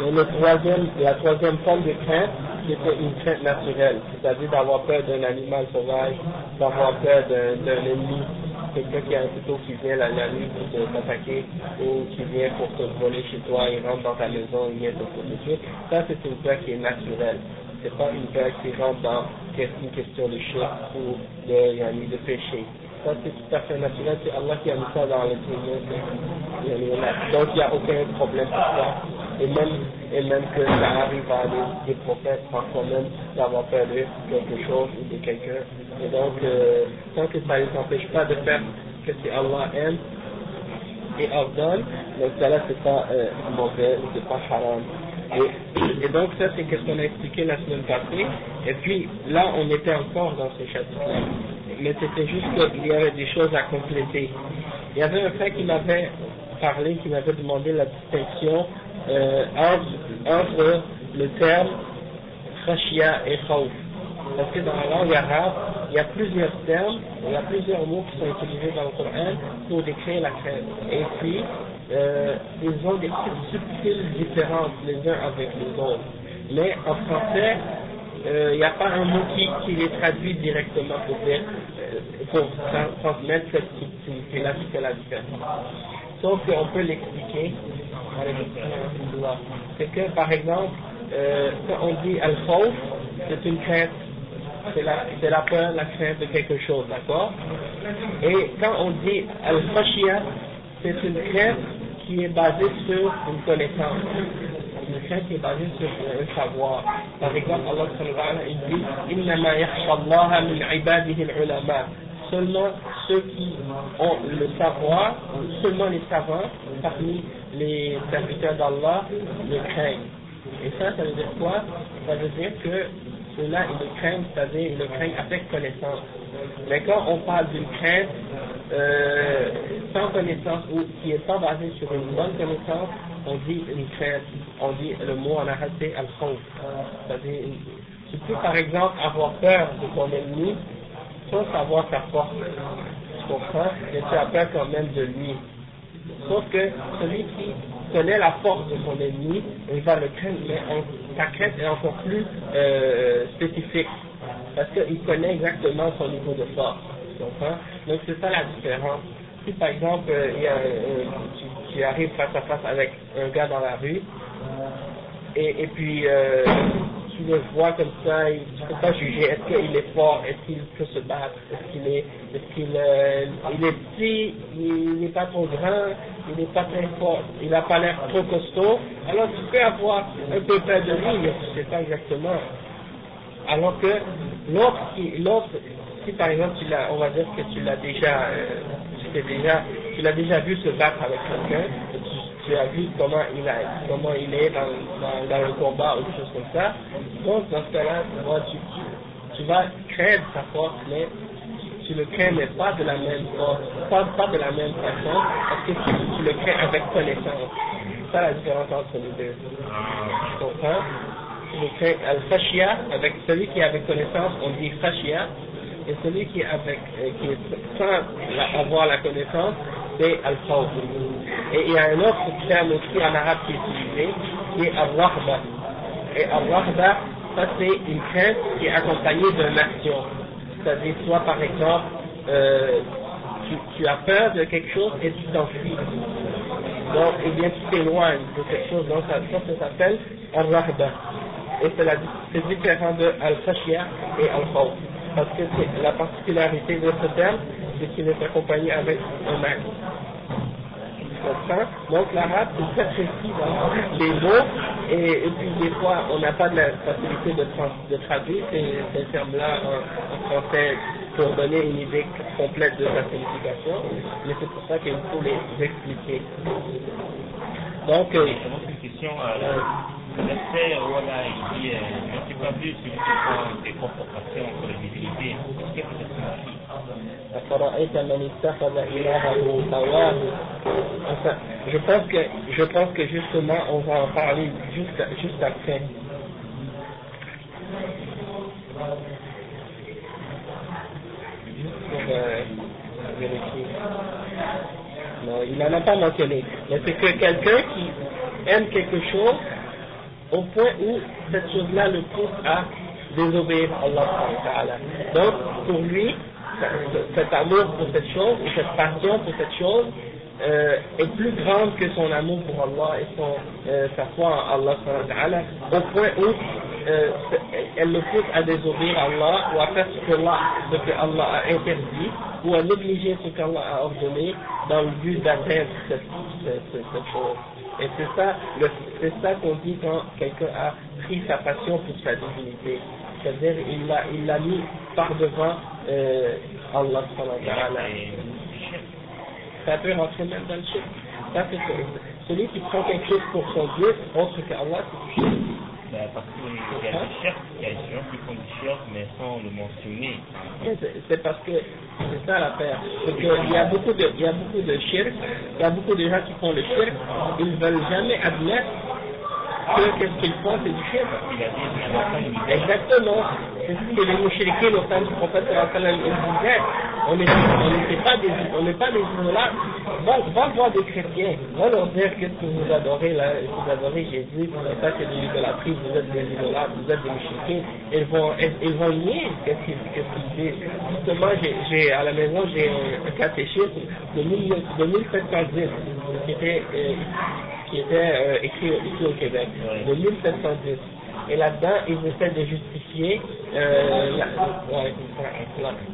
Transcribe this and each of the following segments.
Et le troisième, la troisième forme de crainte, c'était une crainte naturelle, c'est-à-dire d'avoir peur d'un animal sauvage, d'avoir peur d'un ennemi, quelqu'un qui a un couteau qui vient la, nuit pour t'attaquer, ou qui vient pour te voler chez toi, il rentre dans ta maison, il vient te protéger. Ça, c'est une peur qui est naturelle. C'est pas une peur qui rentre dans une question de chef ou de, de péché ça c'est tout à fait naturel, c'est Allah qui a mis ça dans les Donc il n'y a aucun problème pour ça. Et même, et même que ça arrive à des, des prophètes parfois même d'avoir perdu quelque chose ou de quelqu'un. Et donc, euh, tant que ça ne les empêche pas de faire ce que Allah aime et ordonne, donc ça là c'est pas euh, mauvais, c'est pas haram. Et, donc ça c'est ce qu'on a expliqué la semaine passée. Et puis là on était encore dans ce chapitre-là mais c'était juste qu'il y avait des choses à compléter. Il y avait un frère qui m'avait parlé, qui m'avait demandé la distinction euh, entre, le terme khashia et khawf. Parce que dans la langue arabe, il y a plusieurs termes, il y a plusieurs mots qui sont utilisés dans le Coran pour décrire la crainte. Et puis, euh, ils ont des subtiles différences les uns avec les autres. Mais en français, il euh, n'y a pas un mot qui, les traduit directement pour, euh, transmettre cette subtilité-là qui fait la différence. Sauf qu'on peut l'expliquer. C'est que, par exemple, quand on dit al-khawf, c'est une crainte, c'est la, peur, la crainte de quelque chose, d'accord? Et quand on dit al-khashia, c'est une crainte qui est basé sur une connaissance, une crainte qui est basée sur un savoir. Par exemple, Allah sallallahu alayhi wa sallam dit Innama yakhshallaha min ibadihi ulama. Seulement ceux qui ont le savoir, seulement les savants parmi les serviteurs d'Allah le craignent. Et ça, ça veut dire quoi? Ça veut dire que ceux-là, ils le craignent, c'est-à-dire ils le craignent avec connaissance. Mais quand on parle d'une crainte, euh, sans connaissance ou qui n'est pas basée sur une bonne connaissance, on dit une crainte, on dit le mot en arabe c'est al C'est-à-dire, tu peux par exemple avoir peur de ton ennemi sans savoir sa force. Tu comprends? Mais tu as peur quand même de lui. Sauf que celui qui connaît la force de son ennemi, il va le craindre, mais sa crainte est encore plus euh, spécifique. Parce qu'il connaît exactement son niveau de force. Donc c'est ça la différence. Si par exemple, euh, euh, tu arrives face à face avec un gars dans la rue, et, et puis euh, tu le vois comme ça, tu ne peux pas juger est-ce qu'il est fort, est-ce qu'il peut se battre, est-ce qu'il est, est-ce qu'il il est petit, il n'est pas trop grand, il n'est pas très fort, il n'a pas l'air trop costaud, alors tu peux avoir un peu peur de lui, mais tu ne sais pas exactement. Alors que l'autre, l'autre, si par exemple tu on va dire que tu l'as déjà, euh, déjà, tu l'as déjà vu se battre avec quelqu'un, tu, as vu comment il, a, comment il est dans, dans, le combat ou des choses comme ça. Donc, dans ce cas-là, tu, tu, vas craindre sa force, mais tu le crains, mais pas de la même force, pas, pas de la même façon, parce que tu, tu le crains avec connaissance. C'est ça la différence entre les deux. Tu comprends? Tu le crains al-fashia, avec celui qui est avec connaissance, on dit fashia, et celui qui avec, euh, qui sans avoir la connaissance, c'est al -Khawf. Et il y a un autre terme aussi en arabe qui est utilisé, qui est al-rahba. Et al-rahba, ça c'est une crainte qui est accompagnée d'une action. C'est-à-dire, soit par exemple, euh, tu, as peur de quelque chose et tu t'enfuis. Donc, et bien tu t'éloignes de quelque chose. Donc, ça, ça, s'appelle al-rahba. Et c'est différent de al-khashia et al-khawf parce que c'est la particularité de ce terme, c'est qu'il est accompagné avec un acte. Donc l'arabe est très précis dans les mots et, puis des fois on n'a pas de la facilité de, traduire ces, termes-là en, français pour donner une idée complète de sa signification, mais c'est pour ça qu'il faut les expliquer. Donc. Euh, L'aspect, voilà, ici, euh, je ne sais pas plus sur des comportations sur les divinités. Qu'est-ce que ça? je pense que je pense que justement on va en parler juste juste après. Juste pour euh, vérifier. Non, il n'en a pas mentionné. Mais c'est que quelqu'un qui aime quelque chose au point où cette chose-là le pousse à désobéir à Allah. Donc, pour lui, cet amour pour cette chose, ou cette passion pour cette chose, euh, est plus grande que son amour pour Allah et son, euh, sa foi en Allah au point où euh, elle le pousse à désobéir à Allah ou à faire ce que Allah, ce Allah a interdit ou à négliger ce qu'Allah a ordonné dans le but d'atteindre cette, chose. Et c'est ça, c'est ça qu'on dit quand quelqu'un a pris sa passion pour sa divinité. C'est-à-dire il l'a il l'a mis par devant euh, Allah Ça peut rentrer même dans le shirk. Ça, c'est celui qui prend quelque chose pour son Dieu, autre qu'Allah, c'est du Ben, parce qu'il y a des shirk, il y a des gens qui font du shirk mais sans le mentionner. C'est parce que c'est ça l'affaire. Parce qu'il y a beaucoup de, il y a beaucoup de shirk, il y a beaucoup de gens qui font le shirk, ils ne veulent jamais admettre que qu'est-ce qu'ils font, c'est du shirk. Exactement. C'est ce que les mouchriquins, au temps du prophète, disaient. On n'est pas des, on n'est pas des idolâtres. Va, va voir des chrétiens. Va leur dire qu'est-ce que vous adorez là, vous adorez Jésus, ça c'est de l'idolâtrie, vous êtes des idolâtres, vous êtes des mouchriquins. Ils vont, ils vont nier qu'est-ce qu'ils disent. Justement, j'ai, à la maison, j'ai un, catéchisme de, 1710 qui qui était euh, écrit ici au Québec, de 1710. Et là-dedans, ils essaient de justifier, euh, la, ouais,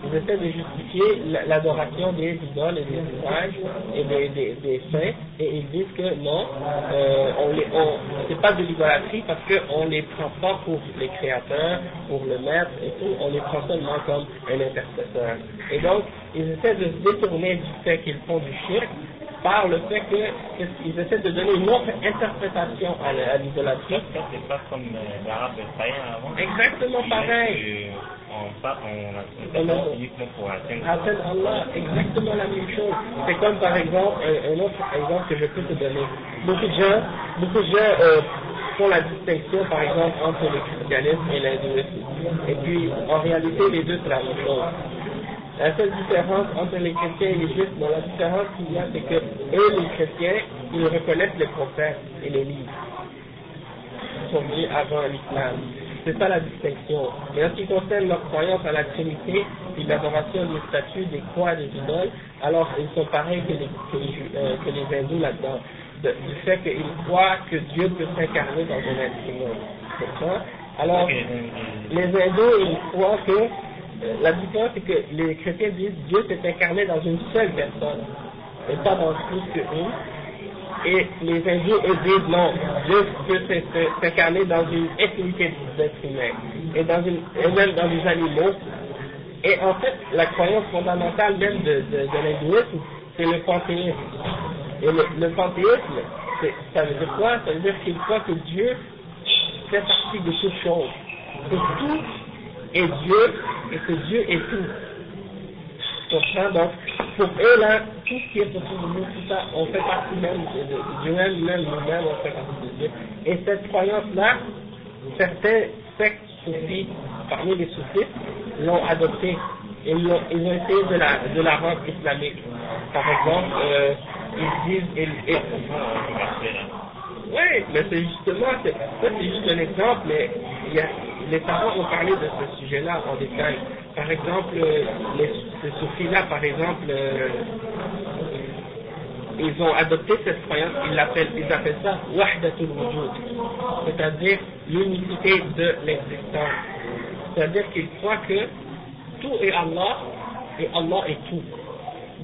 ils essaient de justifier l'adoration des idoles et des images et des, des, des, saints, et ils disent que non, euh, on les, on, c'est pas de l'idolâtrie parce qu'on les prend pas pour les créateurs, pour le maître et tout, on les prend seulement comme un intercesseur. Et donc, ils essaient de se détourner du fait qu'ils font du shirk par le fait qu'ils essaient de donner une autre interprétation à l'idolâtrie. C'est pas comme euh, l'arabe païen avant. Exactement pareil. On, on, on, uniquement pour atteindre Allah, exactement la même chose. C'est comme par exemple, un, autre exemple que je peux te donner. Beaucoup de gens, beaucoup de gens euh, font la distinction par exemple entre le christianisme et l'hindouisme. Et puis en réalité les deux c'est la même chose. La seule différence entre les chrétiens et les juifs, bon, la différence qu'il y a, c'est que eux, les chrétiens, ils reconnaissent les prophètes et les livres qui sont venus avant l'islam. C'est ça la distinction. Mais en ce qui concerne leur croyance à la Trinité l'adoration des statues, des croix, des idoles, alors ils sont pareils que les, que les, euh, que les hindous là-dedans. Du fait qu'ils croient que Dieu peut s'incarner dans un être humain. C'est ça? Alors, les hindous, ils croient que la différence, c'est que les chrétiens disent Dieu s'est incarné dans une seule personne, et pas dans plus qu'une. Et les eux, disent non, Dieu peut s'incarner dans une infinité d'êtres humains, et, une, même dans des animaux. Et en fait, la croyance fondamentale même de, de, l'hindouisme, c'est le panthéisme. Et le, le panthéisme, ça veut dire quoi? Ça veut dire qu'il croit que Dieu fait partie de toutes choses. Que tout est Dieu et que Dieu est tout. donc, pour eux là, tout ce qui est autour de nous, tout ça, on fait partie même de, Dieu même, même nous-mêmes, on fait partie de Dieu. Et cette croyance-là, certains sectes soufis, parmi les soufis, l'ont adoptée. Ils ont, ils ont essayé de la, de la rendre islamique. Par exemple, euh, ils disent, ils, ils, oui, mais c'est justement, ça c'est juste un exemple, mais il y a, les savants ont parlé de ce sujet-là en détail. Par exemple, les, ces soufis-là, par exemple, euh, ils ont adopté cette croyance, ils, l'appellent, ils appellent ça wahdatul wujud, c'est-à-dire l'unité de l'existence. C'est-à-dire qu'ils croient que tout est Allah et Allah est tout.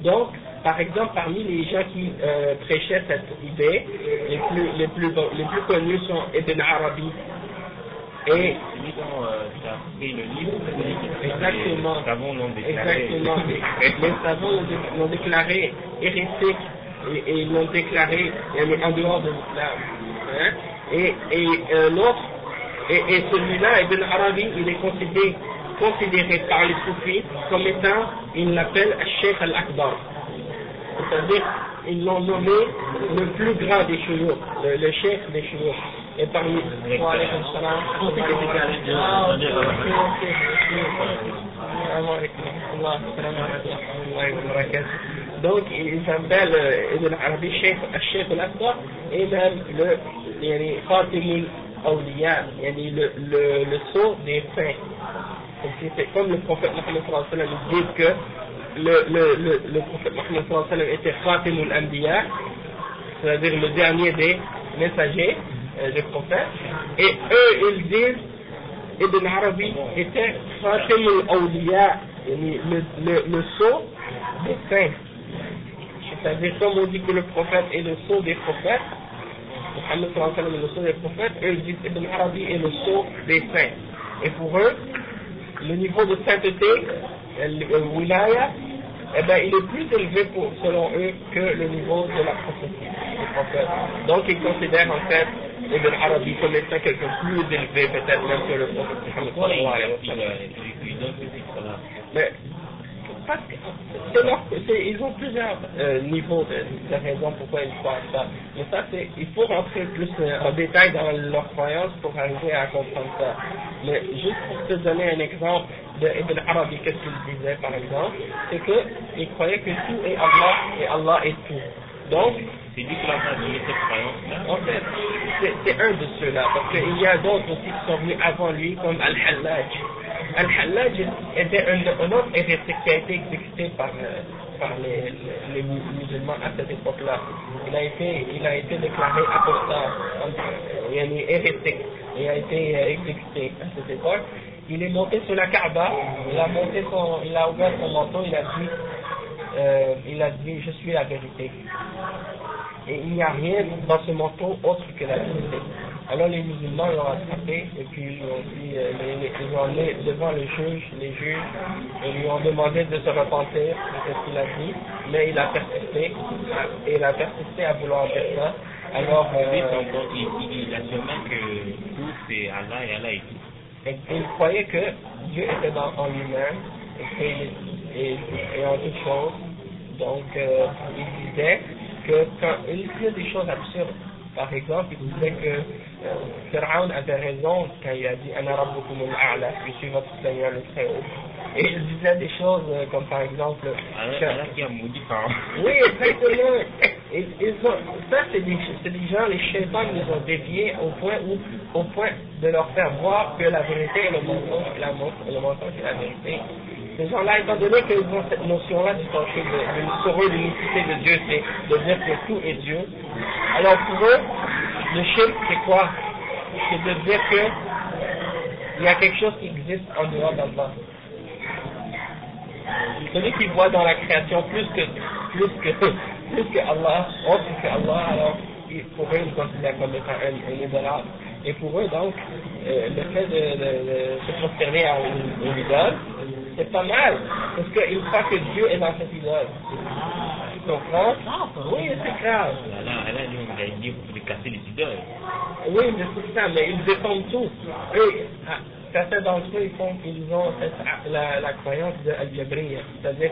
Donc, par exemple, parmi les gens qui euh, prêchaient cette idée, les plus, les, plus, les plus connus sont Ibn Arabi, et exactement, les savants l'ont déclaré, exactement, les savants l'ont déclaré hérétique et, et l'ont déclaré en dehors de l'islam. Hein? Et, et euh, l'autre, et, et celui-là, Ibn Arabi, il est considéré, considéré par les soufis comme étant, il l'appelle Sheikh al-Akbar. C'est-à-dire, ils l'ont nommé le plus grand des chouyours, le, le chef des chouyours. Et parmi donc il s'appelle euh, Ibn Arabi Sheikh al-Akbar et même le awliya, yani le, le, le sceau des saints. Comme le prophète Mohammed sallallahu alayhi wa sallam dit que le, le, le, le prophète Mohammed sallallahu alayhi wa sallam était Khatimul Anbiya, c'est-à-dire le dernier des messagers, euh, des prophètes, et eux ils disent Ibn Arabi était Khatimul Awliya, le, le, le sceau des saints. C'est-à-dire, comme on dit que le prophète est le sceau des prophètes, Mohammed sallallahu est le sceau des prophètes, eux ils disent Ibn Arabi est le sceau des saints. Et pour eux, le niveau de sainteté, le wilaya, eh ben, il est plus élevé pour, selon eux que le niveau de la prophétie. Donc ils considèrent en fait Ibn Arabi comme étant quelqu'un plus élevé peut-être même que le prophète Mohammed sallallahu alayhi wa sallam. Mais parce que c'est leur, c'est, ils ont plusieurs euh, niveaux de, de raisons pourquoi ils croient ça. Mais ça, c'est, il faut rentrer plus euh, en détail dans leurs croyances pour arriver à comprendre ça. Mais juste pour te donner un exemple de Ibn Arabi, qu'est-ce qu'il disait par exemple, c'est qu'il croyait que tout est Allah et Allah est tout. Donc, C'est lui un de ceux-là, parce qu'il y a d'autres aussi qui sont venus avant lui, comme Al-Hallaj. Al-Hallaj était un, un autre hérétique qui a été exécuté par, euh, les, musulmans à cette époque-là. Il a été, il a été déclaré apostat, est hérétique, il a été euh, exécuté à cette époque. Il est monté sur la Kaaba, il a monté son, il a ouvert son manteau, il a dit, euh, il a dit, je suis la vérité. Et il n'y a rien dans ce manteau autre que la vérité. Alors les musulmans l'ont attrapé et puis ils ont dit, euh, ils ont amené devant le juge, les juges, et lui ont demandé de se repentir de ce qu'il a dit, mais il a persisté, et il a persisté à vouloir faire ça. Alors, euh, il, il, il que tout c'est Allah et Allah est tout. et il croyait que Dieu était dans, en lui-même et, et, et en toutes choses. Donc, euh, il disait que quand il disait des choses absurdes. Par exemple, il disait que euh, Pharaon avait raison quand il a dit Ana rabbukum al-a'la, je suis votre Seigneur le très haut. Et il disait des choses euh, comme par exemple Allah, qui a maudit Pharaon. oui, exactement. Ils, ils ont, ça, c'est des, gens, les chaitans les ont déviés au point où, au point de leur faire voir que la vérité est le mensonge, et la, mensonge est la vérité. Ces gens-là, étant donné qu'ils ont cette notion-là du tawhid, de, de, l'unicité de Dieu, c'est de dire que tout est Dieu. Alors pour eux, le shirk, c'est quoi? C'est de dire que il y a quelque chose qui existe en dehors d'Allah. Celui qui voit dans la création plus que plus que plus que Allah, autre que Allah, alors pour eux ils considèrent comme étant un, un idolâtre. Et pour eux donc, euh, le fait de, de- de se prosterner à une, idole, c'est pas mal, parce qu'ils croient que Dieu est dans cette idole. Tu comprends? Oui, c'est grave. Allah, Allah, lui, on a faut casser les idoles. Oui, mais c'est ça, mais ils défendent tout. Ah, certains d'entre eux, ils, font, ils ont cette- la, la croyance de Al-Jabriya, c'est-à-dire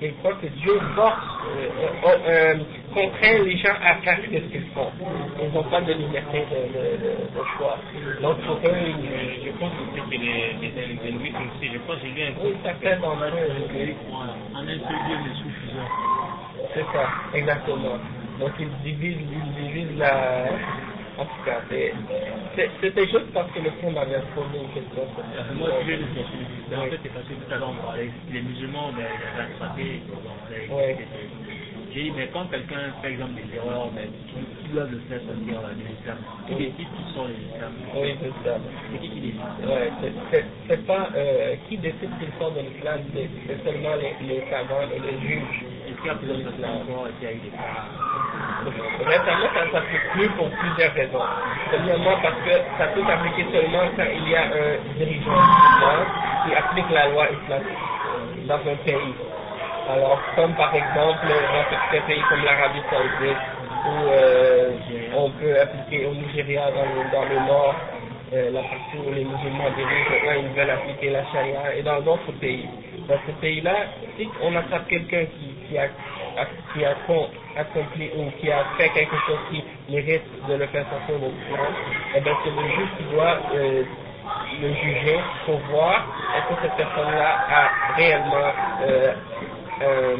qu'ils croient que Dieu force, euh, euh, euh, contraint les gens à faire ce qu'ils font. Ils n'ont pas de liberté de, de, de, de choix. Donc pour eux, ils, Je pense que les, les hindouistes aussi, je pense que j'ai lu un oui, certains d'entre eux, En un seul Dieu, mais sous plusieurs. c'est ça, exactement. Donc ils divisent, ils divisent la... En tout cas, c'était juste parce que le fond m'avait posé une question. ça. Moi, je de chercher le En fait, c'est parce que tout à l'heure, on parlait, les musulmans, ben, ils avaient attrapé, on parlait, Ouais. c'était- J'ai dit, mais quand quelqu'un fait exemple des erreurs, ben, qui, qui doit le faire sortir euh, de l'islam Qui décide qui sort de l'islam Oui, c'est ça. C'est qui qui décide? Ouais, c'est- pas euh, qui décide qu'il sort de l'islam, c'est c'est seulement les, les savants et les juges. Est-ce qu'il y a plusieurs personnes encore et qu'il y a eu des Récemment, ça ne s'applique plus pour plusieurs raisons. Premièrement, parce que ça peut s'appliquer seulement quand il y a un dirigeant islam qui applique la loi islamique dans un pays. Alors, comme par exemple dans certains pays comme l'Arabie Saoudite, où euh, on peut appliquer au Nigeria, dans le, dans le nord, euh, la partie où les musulmans dirigent, ils veulent appliquer la charia, et dans d'autres pays. Dans ces pays-là, si on attrape quelqu'un qui, qui a- qui a accompli ou qui a fait quelque chose qui mérite de le faire sortir de l'islam, eh bien c'est le juge qui doit euh, le juger pour voir est-ce que cette personne-là a réellement euh, euh,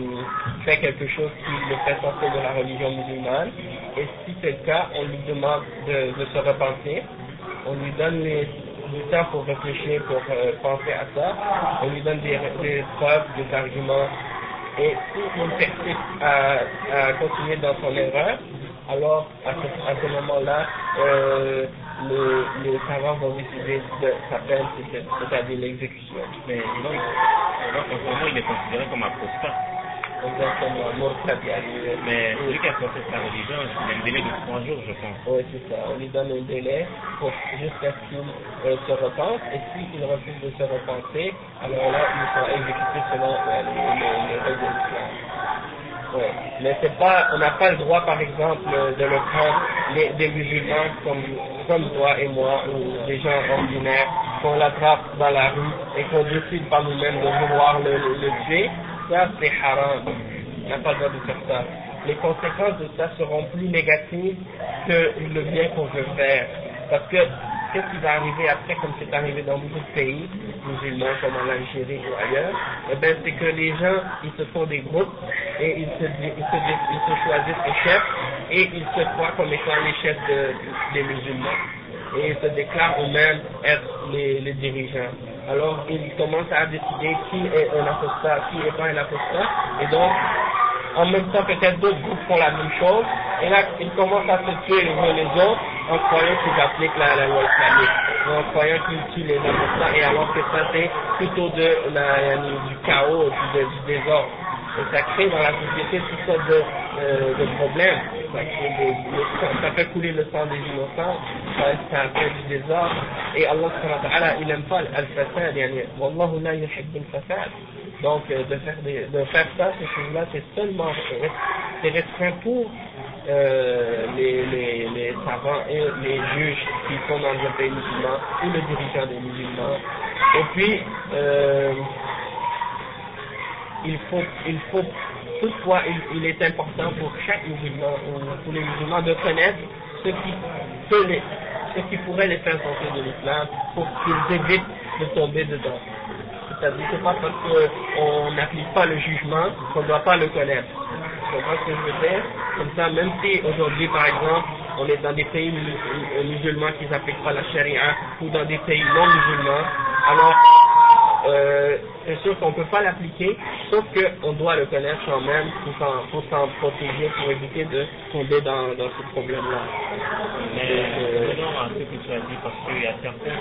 fait quelque chose qui le fait sortir de la religion musulmane. Et si c'est le cas, on lui demande de, se repentir. on lui donne les, du temps pour réfléchir, pour penser à ça, on lui donne des preuves, des arguments, et s'il persiste à, à continuer dans son erreur, alors à ce, moment-là, euh, le, les savants vont décider de sa peine, c'est- c'est-à-dire l'exécution. Mais donc, moment, il est considéré comme apostat. Exactement, Mais celui qui a sa religion, il a un délai de trois jours, je pense. Oui, c'est ça. On lui donne un délai jusqu'à ce qu'il euh, se repente. Et s'il refuse de se repentir, alors là, il sera exécuté selon euh, les, les, les règles de l'islam. Ouais. Mais c'est pas, on n'a pas le droit, par exemple, de le prendre les, des musulmans comme, comme toi et moi, ou des gens ordinaires, qu'on l'attrape dans la rue et qu'on décide par nous-mêmes de vouloir le, le, le tuer. Ça, c'est haram. On n'a pas le droit de faire ça. Les conséquences de ça seront plus négatives que le bien qu'on veut faire. Parce que qu'est-ce qui va arriver après, comme c'est arrivé dans beaucoup de pays musulmans, comme en Algérie ou ailleurs, eh ben, c'est que les gens, ils se font des groupes et ils se, choisissent des chefs et ils se croient comme étant les chefs de- des musulmans. Et ils se déclarent eux-mêmes être les, les dirigeants. Alors, ils commencent à décider qui est un apostat, qui n'est pas un apostat, et donc, en même temps, peut-être d'autres groupes font la même chose, et là, ils commencent à se tuer les uns les autres en croyant qu'ils appliquent la, loi islamique, en croyant qu'ils tuent les apostats, et alors que ça, c'est plutôt de la, du chaos de- du désordre. Ça crée dans la société toutes sortes de, de problèmes. Ça, crée le- fait couler le sang des innocents, ça, fait du désordre. Et Allah il n'aime pas al-fasad. Wallahu la yuhibbu al-fasad. Donc, euh, de faire, de faire ça, ces choses-là, c'est seulement c'est restreint pour euh, les, les, les savants et les juges qui sont dans un pays musulman ou le dirigeant des musulmans. Et puis, euh, il faut, il faut, toutefois, il, est important pour chaque musulman ou pour les musulmans de connaître ce qui peut les, ce qui pourrait les faire sortir de l'islam pour qu'ils évitent de tomber dedans. C'est-à-dire c'est pas parce qu'on n'applique pas le jugement qu'on ne doit pas le connaître. Tu comprends ce que je veux dire? Comme ça, même si aujourd'hui, par exemple, on est dans des pays mus- musulmans qui n'appliquent pas la charia ou dans des pays non musulmans, alors euh, c'est sûr qu'on ne peut pas l'appliquer, sauf qu'on doit le connaître quand même pour s'en, pour s'en protéger, pour éviter de tomber dans, dans ce problème-là. Mais Euh, revenons à ce que tu as dit, parce qu'il y a certains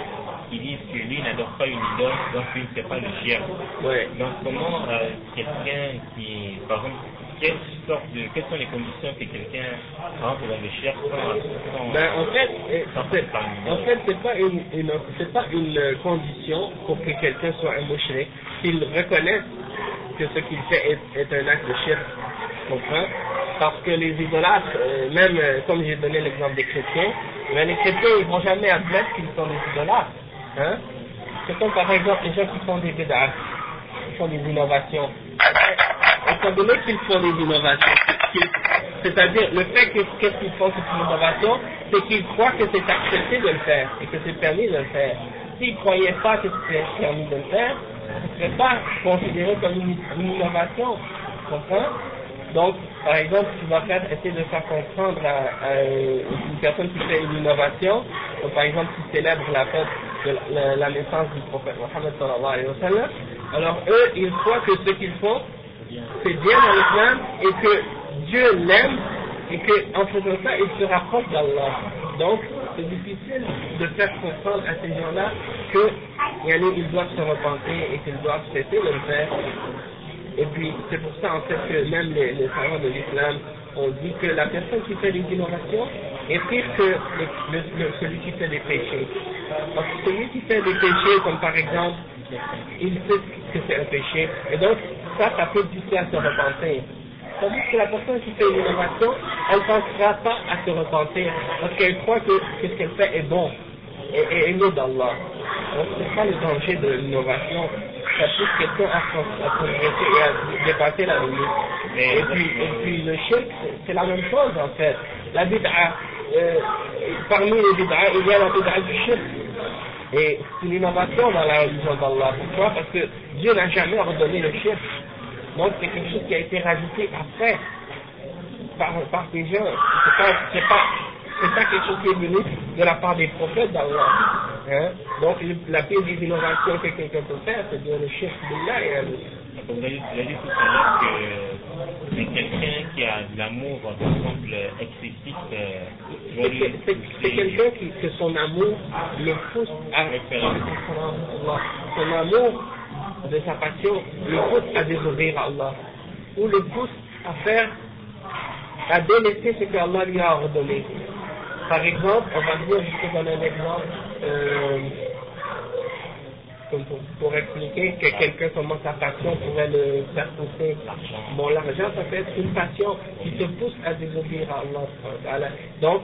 qui disent que lui n'adore pas une idole, donc il ne fait pas le chien. ouais. Donc comment euh, quelqu'un qui, par exemple, quelle sorte de, quelles sont les conditions que quelqu'un rentre dans le sans, sans, Ben, en fait, euh, en fait, c'est pas une, une c'est pas une euh, condition pour que quelqu'un soit un mouchrik, qu'il reconnaisse que ce qu'il fait est, est un acte de. Tu comprends? Parce que les idolâtres, euh, même euh, comme j'ai donné l'exemple des chrétiens, ben, les chrétiens, ils vont jamais admettre qu'ils sont des idolâtres. Hein? C'est comme par exemple les gens qui font des bid'ah, qui font des innovations. Qu'ils font des innovations, qu'ils- c'est-à-dire le fait que qu'est-ce qu'ils font une innovation, c'est qu'ils croient que c'est accepté de le faire et que c'est permis de le faire. S'ils ne croyaient pas que c'était permis de le faire, ce ne serait pas considéré comme une, innovation. Donc, par exemple, tu vas faire, essayer de faire comprendre à, une personne qui fait une innovation, par exemple, qui célèbre la fête de la- la naissance du prophète Mohammed sallallahu alayhi wa sallam, alors eux, ils croient que ce qu'ils font, c'est bien dans l'islam et que Dieu l'aime et qu'en faisant ça, il se rapproche d'Allah. Donc, c'est difficile de faire comprendre à ces gens-là que yani, ils doivent se repentir et qu'ils doivent cesser de le faire. Et puis, c'est pour ça en fait que même les, les savants de l'islam ont dit que la personne qui fait des innovations est pire que le- celui qui fait des péchés. Parce que celui qui fait des péchés, comme par exemple, il sait que c'est un péché, et donc ça, ça peut pousser à se repentir. Tandis que la personne qui fait une innovation, elle ne pensera pas à se repentir, parce qu'elle croit que, ce qu'elle fait est bon, et, et aimé d'Allah. Donc c'est ça le danger de l'innovation. Ça pousse quelqu'un à, pro- à progresser et à dépasser la limite. Et puis, le shirk, c'est la même chose en fait. La bid'a, euh, parmi les bid'a, il y a la bid'a du shirk. Et c'est une innovation dans la religion d'Allah. Pourquoi? Parce que Dieu n'a jamais ordonné le shirk. Donc c'est quelque chose qui a été rajouté après par, par des gens. C'est pas, c'est pas, c'est pas quelque chose qui est venu de la part des prophètes d'Allah. Hein? Donc, la pire des innovations que quelqu'un peut faire, c'est de le chercher là et Vous avez dit tout à l'heure que c'est quelqu'un qui a de l'amour, par exemple, excessif. Euh, c'est quelqu'un qui, que son amour le pousse à. Son amour de sa passion le pousse à désobéir à Allah. Ou le pousse à faire, à délaisser ce que Allah lui a ordonné. Par exemple, on va dire, je donner un exemple, euh, pour, expliquer que quelqu'un commence sa passion pourrait le faire pousser. Bon, l'argent, ça peut être une passion qui te pousse à désobéir à Allah. Donc,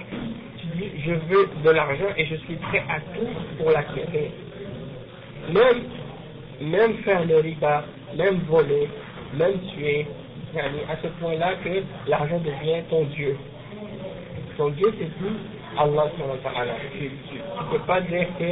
tu dis, je veux de l'argent et je suis prêt à tout pour l'acquérir. Même, même faire le riba, même voler, même tuer, à ce point-là que l'argent devient ton Dieu. Ton Dieu, c'est plus Allah Tu ne peux pas dire que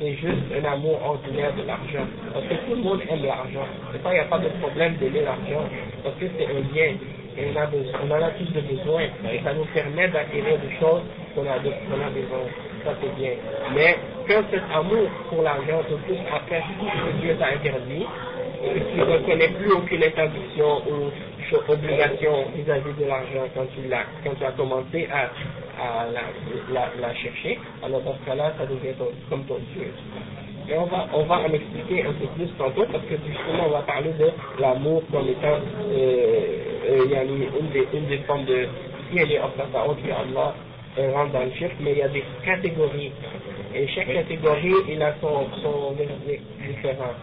c'est juste un amour ordinaire de l'argent. Parce que tout le monde aime l'argent. Et ça, il n'y a pas de problème d'aimer l'argent. Parce que c'est un bien. On, a en a tous de besoin. Et ça nous permet d'acquérir des choses qu'on a, besoin. Ça, c'est bien. Mais quand cet amour pour l'argent te pousse à faire tout ce que Dieu t'a interdit, et tu ne reconnais plus aucune interdiction ou obligation vis-à-vis de l'argent quand tu, as, commencé à, à la, chercher, alors dans ce cas-là, ça devient comme ton Dieu. Et on va, on va en expliquer un peu plus tantôt parce que justement on va parler de l'amour comme étant euh, euh, une, des, une des formes de si elle est offerte puis Allah elle rentre dans le chef, mais il y a des catégories et chaque catégorie il a son, son différent.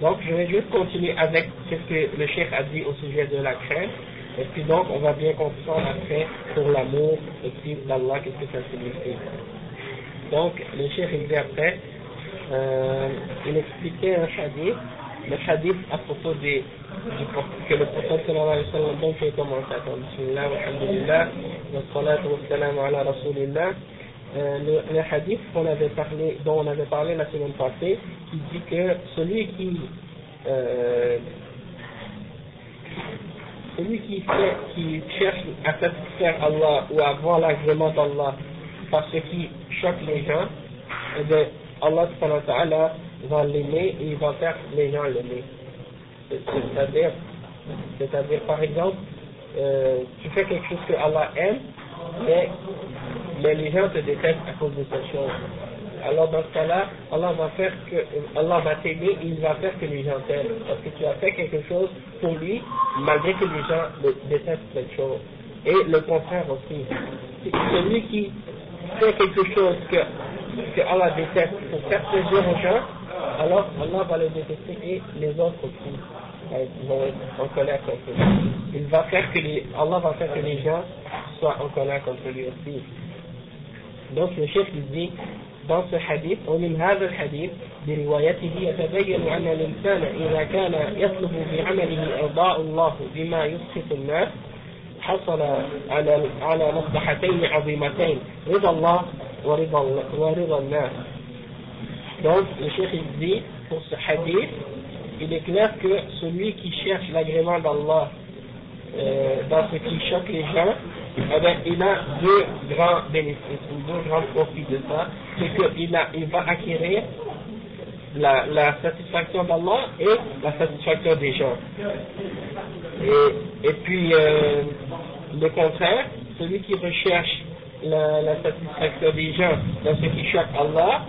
Donc, je vais juste continuer avec ce que le chef a dit au sujet de la crainte. Et puis donc, on va bien comprendre après pour l'amour et puis d'Allah, qu'est-ce que ça signifie. Donc, le chef il dit après, euh, il expliquait un hadith, le hadith à propos des, du, que le prophète sallallahu alayhi wa sallam, donc commence à dire, Bismillah, alhamdulillah, wa salatu wa salam ala rasulillah, euh, le, hadith qu'on avait parlé, dont on avait parlé la semaine passée, qui dit que celui qui euh, celui qui, fait, qui cherche à satisfaire Allah ou à avoir l'agrément d'Allah par ce qui choque les gens, eh bien, Allah va l'aimer et il va faire les gens l'aimer. C'est-à-dire, c'est-à-dire par exemple, euh, tu fais quelque chose que Allah aime, mais les gens te détestent à cause de cette chose. Alors dans ce cas-là, Allah va faire que Allah va t'aider, il va faire que les gens t'aiment. Parce que tu as fait quelque chose pour lui, malgré que les gens détestent cette chose. Et le contraire aussi. Celui qui fait quelque chose que, que Allah déteste pour faire plaisir aux gens, alors Allah va le détester et les autres aussi vont être en colère contre lui. Il va faire que les, Allah va faire que les gens soient en colère contre lui aussi. Donc le chef dit dans ce hadith ومن هذا الحديث بروايته يتبين أن الإنسان إذا كان يطلب بعمله إرضاء الله بما يسخط الناس حصل على على مصلحتين عظيمتين رضا الله ورضا ورضا الناس. donc le chef dit pour ce hadith il est clair que celui qui cherche l'agrément d'Allah euh, dans ce qui choque les gens eh il a deux grands bénéfices, deux grands profits de ça. C'est qu'il il va acquérir la, la satisfaction d'Allah et la satisfaction des gens. Et, et puis, euh, le contraire, celui qui recherche la, la, satisfaction des gens dans ce qui choque Allah,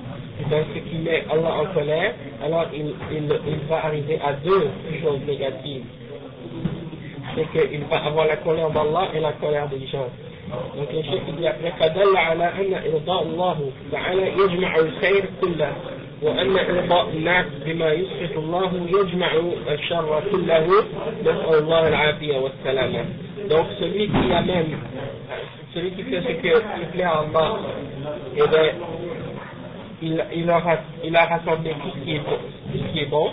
dans ce qui met Allah en colère, alors il, il, il va arriver à deux choses négatives c'est qu'il va avoir la colère d'Allah et la colère des gens. Donc le chef dit après فدل على أن إرضاء الله تعالى يجمع الخير كله وأن إرضاء الناس بما يسخط الله يجمع الشر كله نسأل الله العافية والسلامة. Donc celui qui amène, celui qui fait ce qui plaît à Allah, eh bien, il, il, a, rassemblé tout ce qui est bon, ce qui est bon.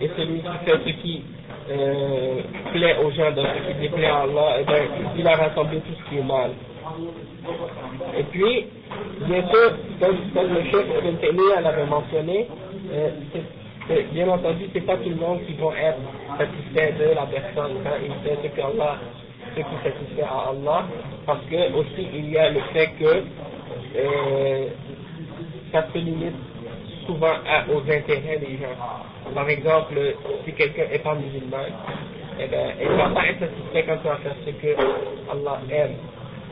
Et celui qui fait ce qui euh, plaît aux gens, dans ce qui déplaît à Allah, eh bien, il a rassemblé tout ce qui est mal. Et puis, bien sûr, comme, comme le chef Ibn Taymiyyah l'avait mentionné, euh, bien entendu, c'est pas tout le monde qui va être satisfait de la personne. Quand il fait ce qu'Allah ce qui satisfait à Allah, parce que aussi il y a le fait que euh, ça se limite souvent aux intérêts des gens. Par exemple, si quelqu'un est pas musulman, eh ben, il ne va pas être satisfait quand il va faire ce que Allah aime.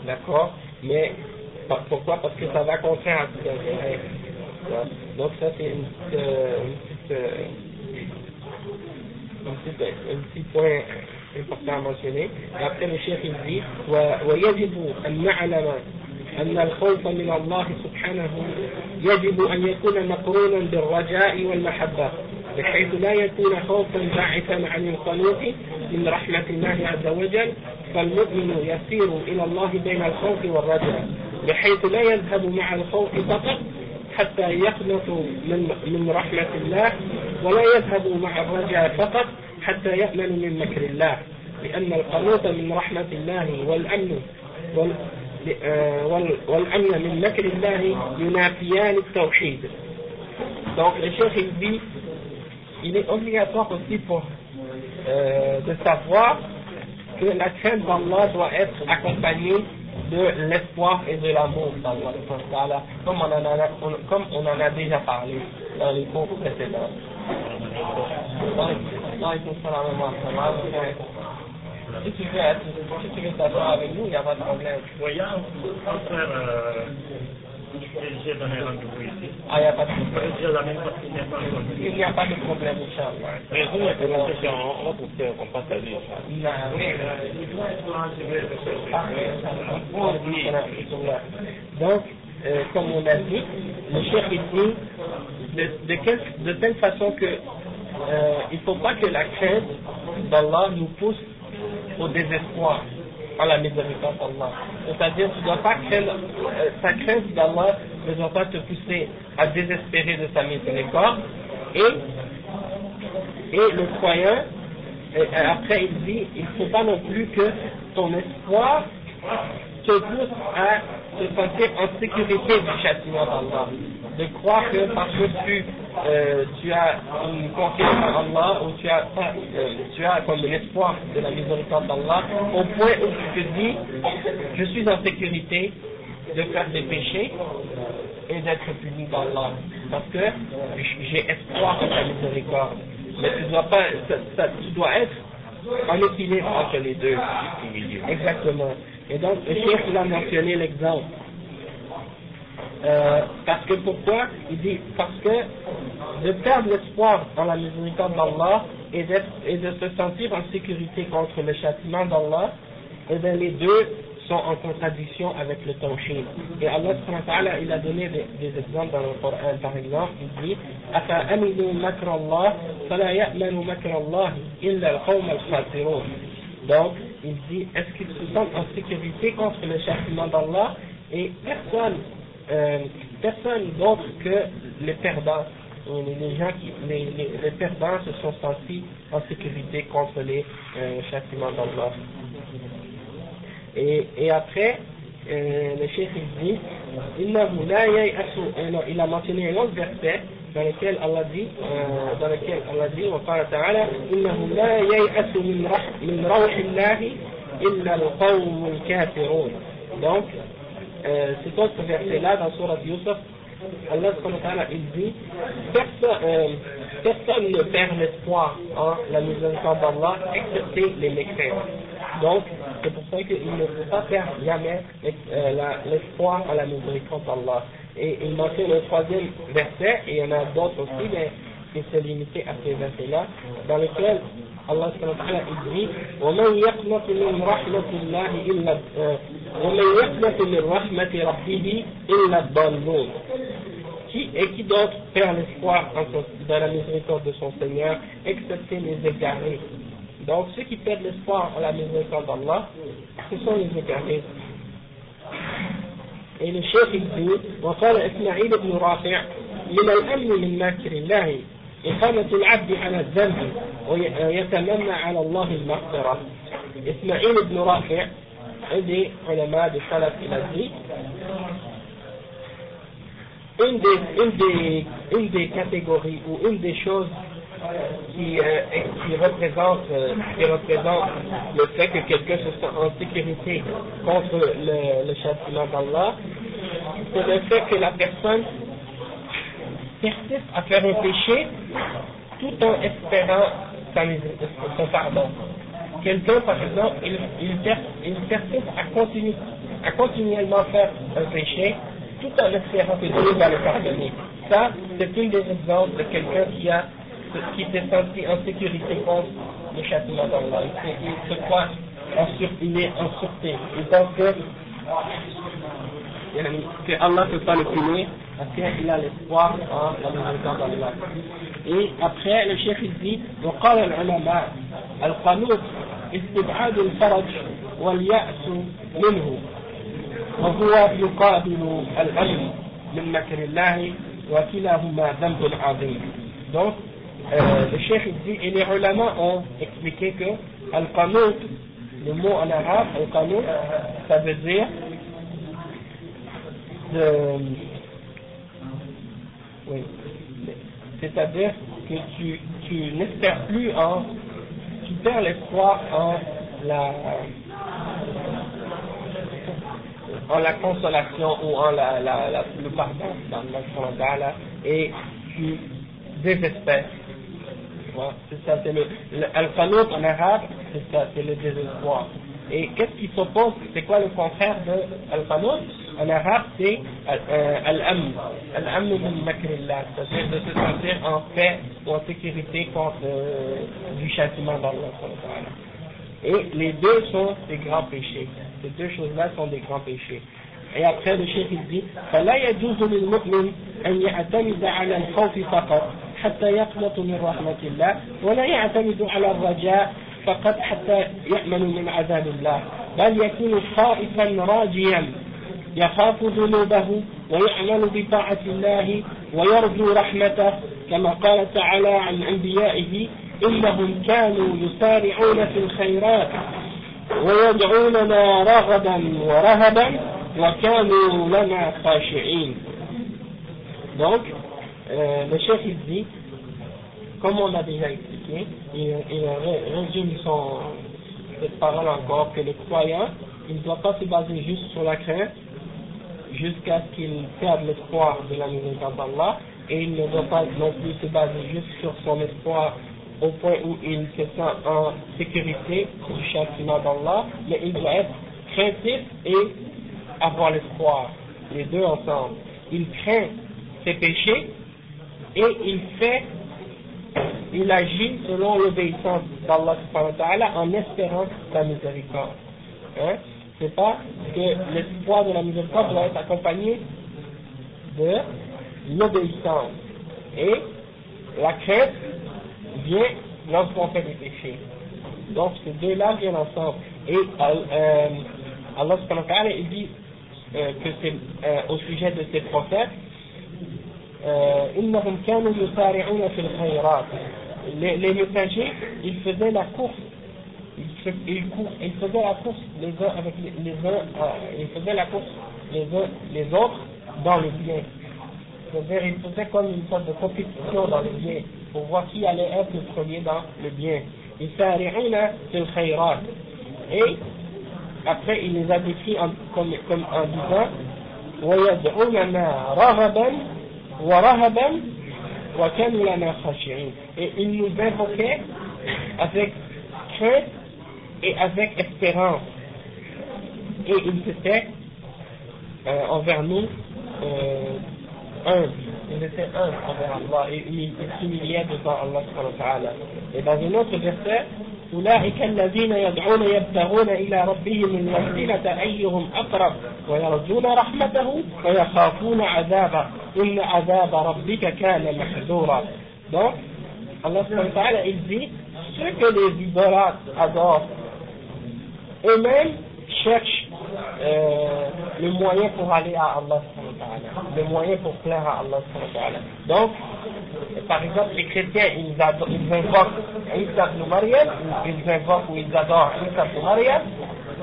D'accord? Mais pourquoi? Parce que ça va contraire à ses intérêts. Donc ça c'est une petite, euh, un petit point important à mentionner. Et après chef il dit ويجب أن نعلم أن الخوف من الله سبحانه يجب أن يكون مقرونا بالرجاء والمحبة بحيث لا يكون خوفا باعثا عن القنوط من رحمة الله عز وجل فالمؤمن يسير إلى الله بين الخوف والرجاء بحيث لا يذهب مع الخوف فقط حتى يقنط من من رحمة الله ولا يذهب مع الرجاء فقط حتى يأمن من مكر الله لأن القنوط من رحمة الله والأمن والأمن من مكر الله ينافيان التوحيد Donc le chef il dit, il est obligatoire aussi pour euh, de savoir que la crainte d'Allah doit être accompagnée de l'espoir et de l'amour d'Allah, comme comme on en a déjà parlé dans les cours précédents. Si tu veux, si tu veux t'asseoir avec nous, il n'y a pas de problème. Voyons, frère, euh, j'ai donné rendez-vous ici. Ah, il n'y a pas de problème. J'ai la même chose qu'il n'y a pas de problème. Il n'y a pas de problème, Inch'Allah. Mais vous, la présentation, on peut faire, on passe à lui. Donc, euh, comme on a dit, le chef dit de, telle façon que euh, il ne faut pas que la crainte d'Allah nous pousse au désespoir à la miséricorde d'Allah. C'est-à-dire, tu dois pas craindre, euh, crainte d'Allah ne doit pas te pousser à désespérer de sa miséricorde. Et, le croyant, et après il dit, il ne faut pas non plus que ton espoir te pousse à te sentir en sécurité du châtiment d'Allah. De croire que parce que tu, euh, tu as une confiance en Allah ou tu as, euh, tu as comme l'espoir de la miséricorde d'Allah, au point où tu te dis, je suis en sécurité de faire des péchés et d'être puni d'Allah. Parce que j'ai espoir en ta miséricorde. Mais tu dois pas, ça, tu dois être en équilibre entre les deux. Exactement. Et donc, le chef, il a mentionné l'exemple. Euh, parce que pourquoi? Il dit parce que de perdre l'espoir dans la miséricorde d'Allah et, de se sentir en sécurité contre le châtiment d'Allah, eh bien les deux sont en contradiction avec le tawhid. Et Allah il a donné des, des, exemples dans le Coran. Par exemple, il dit Donc, il dit est-ce qu'ils se sentent en sécurité contre le châtiment d'Allah? Et personne, euh, personne d'autre que les perdants. Les, gens qui, les, perdants se sont sentis en sécurité contre les euh, châtiments d'Allah. Et, et après, euh, le chef il dit il a mentionné un autre verset dans lequel Allah dit euh, dans lequel Allah dit وقال تعالى إنه لا ييأس من روح من روح الله إلا القوم الكافرون donc euh, cet autre verset là dans Surat Yusuf Allah il dit personne, euh, personne ne perd l'espoir en la miséricorde d'Allah excepté les mécréants donc, c'est pour ça qu'il ne faut pas perdre jamais euh, l'espoir à la miséricorde d'Allah. Et il mentionne le troisième verset, et il y en a d'autres aussi, mais il s'est limité à ces versets-là, dans lesquels Allah il dit ومن يقنط من رحمة الله إلا ومن يقنط من رحمة ربه إلا الضالون qui, et qui d'autre perd l'espoir dans la miséricorde de son Seigneur, excepté les égarés. Donc ceux qui perdent l'espoir en la miséricorde d'Allah, ce sont les égarés. Et le chef il dit, وقال إسماعيل بن رافع من الأمن من ماكر الله إقامة العبد على الذنب ويتمنى على الله المغفرة إسماعيل بن رافع du salaf il a dit une des, une, des, une des catégories ou une des choses qui, euh, qui, représente, euh, qui représente le fait que quelqu'un se sent en sécurité contre le, le châtiment d'Allah, c'est le fait que la personne persiste à faire un péché tout en espérant son pardon. Quelqu'un, par exemple, il, il, persiste à, continuer, à continuellement faire un péché tout en espérant que Dieu va le pardonner. Ça, c'est un des exemples de quelqu'un qui a qui s'est senti en sécurité contre le châtiment d'Allah. Il, se croit en sur, il est en sûreté. Il pense que, que Allah ne peut pas le punir parce qu'il a l'espoir en la miséricorde d'Allah. Et après, le chef il dit وقال العلماء القنوط استبعاد الفرج واليأس منه وهو يقابل الأمن من مكر الله وكلاهما ذنب عظيم donc euh, le chef dit et les ulama ont expliqué que al-qanout le mot en arabe al-qanout ça veut dire de oui c'est-à-dire que tu, tu n'espères plus en tu perds l'espoir en la en la consolation ou en la, la, la, le pardon le et tu désespères. c'est ça, c'est le, le en arabe, c'est ça, c'est le désespoir. Et qu'est-ce qui s'oppose, c'est quoi le contraire de al-qanut En arabe, c'est euh, al-amn, al-amn min makrillah, c'est-à-dire de se sentir en paix ou en sécurité contre euh, du châtiment d'Allah. Et les deux sont des grands péchés. Ces deux choses-là sont des grands péchés. Et après, le chef il dit فلا يجوز للمؤمن أن يعتمد على الخوف فقط حتى يقنط من رحمة الله ولا يعتمد على الرجاء فقط حتى يأمن من عذاب الله بل يكون خائفا راجيا. يخاف ذنوبه ويعمل بطاعة الله ويرجو رحمته كما قال تعالى عن أنبيائه إنهم كانوا يسارعون في الخيرات ويدعوننا رغبا ورهبا وكانوا لنا خاشعين. Donc euh, le chef il dit comme on a déjà expliqué il, résume son, cette parole encore que le croyant il ne doit pas se baser juste sur la crainte jusqu'à ce qu'il perde l'espoir de la miséricorde d'Allah et il ne doit pas non plus se baser juste sur son espoir au point où il se sent en sécurité du châtiment d'Allah, mais il doit être craintif et avoir l'espoir, les deux ensemble. Il craint ses péchés et il fait, il agit selon l'obéissance d'Allah en espérant sa miséricorde. Hein? C'est pas que l'espoir de la miséricorde doit être accompagné de l'obéissance. Et la crainte vient lorsqu'on fait des péchés. Donc ces deux-là viennent ensemble. Et euh, Allah il dit euh, que c'est euh, au sujet de ces prophètes, إنهم كانوا يسارعون في الخيرات les, les messagers, ils faisaient la course ils, ils, ils faisaient la course les uns avec les, les uns, ils faisaient la course les uns les autres dans le bien. C'est-à-dire, ils faisaient comme une sorte de compétition dans le bien pour voir qui allait être le premier dans le bien. Ils le khayrat. Et après, il les a décrits en, comme, comme en disant وَيَدْعُونَنَا رَغَبًا et il nous invoquait avec crainte et avec espérance. Et il s'était euh, envers nous euh, humbles ils étaient humbles envers Allah et ils s'humiliaient devant Allah subhanahu wa ta'ala. Et dans un autre verset, أولئك الذين يدعون يبتغون إلى ربهم الوسيلة أيهم أقرب ويرجون رحمته ويخافون عذابه إن عذاب ربك كان محذورا Donc, Allah subhanahu wa ta'ala, il dit, ceux que les idolâtres adorent, eux-mêmes cherchent euh, le moyen pour aller à Allah le moyen pour plaire à Allah donc par exemple les chrétiens ils, adorent, ils invoquent Isa ibn ils invoquent ou ils adorent Isa ibn Maryam